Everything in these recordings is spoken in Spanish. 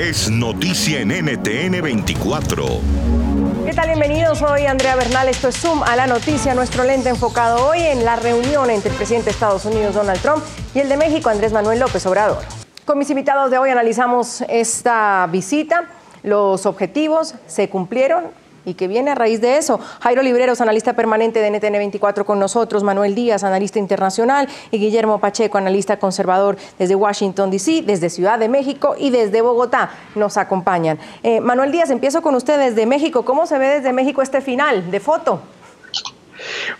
es noticia en NTN 24. ¿Qué tal? Bienvenidos. Soy Andrea Bernal. Esto es Zoom a la noticia. Nuestro lente enfocado hoy en la reunión entre el presidente de Estados Unidos, Donald Trump, y el de México, Andrés Manuel López Obrador. Con mis invitados de hoy analizamos esta visita, los objetivos, se cumplieron y que viene a raíz de eso. Jairo Libreros, analista permanente de NTN24 con nosotros, Manuel Díaz, analista internacional, y Guillermo Pacheco, analista conservador desde Washington, D.C., desde Ciudad de México y desde Bogotá, nos acompañan. Eh, Manuel Díaz, empiezo con usted desde México. ¿Cómo se ve desde México este final de foto?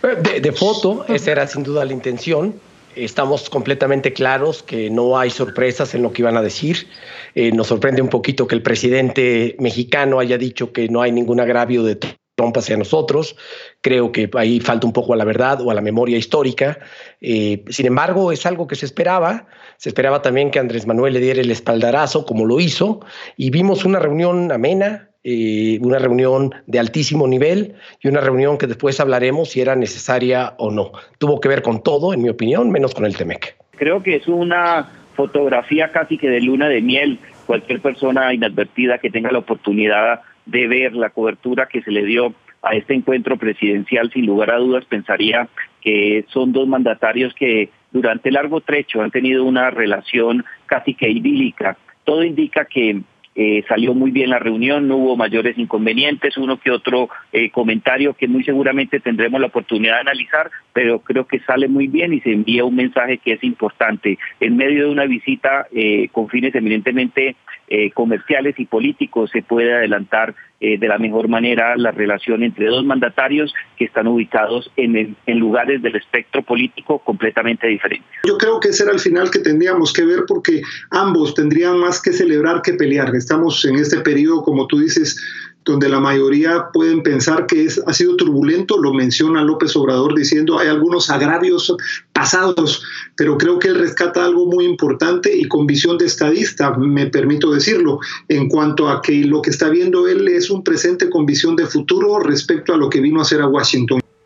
De, de foto, esa era sin duda la intención estamos completamente claros que no hay sorpresas en lo que iban a decir. Eh, nos sorprende un poquito que el presidente mexicano haya dicho que no hay ningún agravio de Trump hacia nosotros. Creo que ahí falta un poco a la verdad o a la memoria histórica. Eh, sin embargo, es algo que se esperaba. Se esperaba también que Andrés Manuel le diera el espaldarazo, como lo hizo, y vimos una reunión amena, eh, una reunión de altísimo nivel y una reunión que después hablaremos si era necesaria o no. Tuvo que ver con todo, en mi opinión, menos con el Temec. Creo que es una fotografía casi que de luna de miel. Cualquier persona inadvertida que tenga la oportunidad de ver la cobertura que se le dio a este encuentro presidencial, sin lugar a dudas, pensaría que son dos mandatarios que durante largo trecho han tenido una relación casi que idílica. Todo indica que eh, salió muy bien la reunión, no hubo mayores inconvenientes, uno que otro eh, comentario que muy seguramente tendremos la oportunidad de analizar, pero creo que sale muy bien y se envía un mensaje que es importante. En medio de una visita eh, con fines eminentemente comerciales y políticos se puede adelantar de la mejor manera la relación entre dos mandatarios que están ubicados en, en lugares del espectro político completamente diferentes. Yo creo que ese era el final que tendríamos que ver porque ambos tendrían más que celebrar que pelear estamos en este periodo, como tú dices, donde la mayoría pueden pensar que es, ha sido turbulento, lo menciona López Obrador diciendo hay algunos agravios pasados, pero creo que él rescata algo muy importante y con visión de estadista, me permito decirlo, en cuanto a que lo que está viendo él es un presente con visión de futuro respecto a lo que vino a hacer a Washington.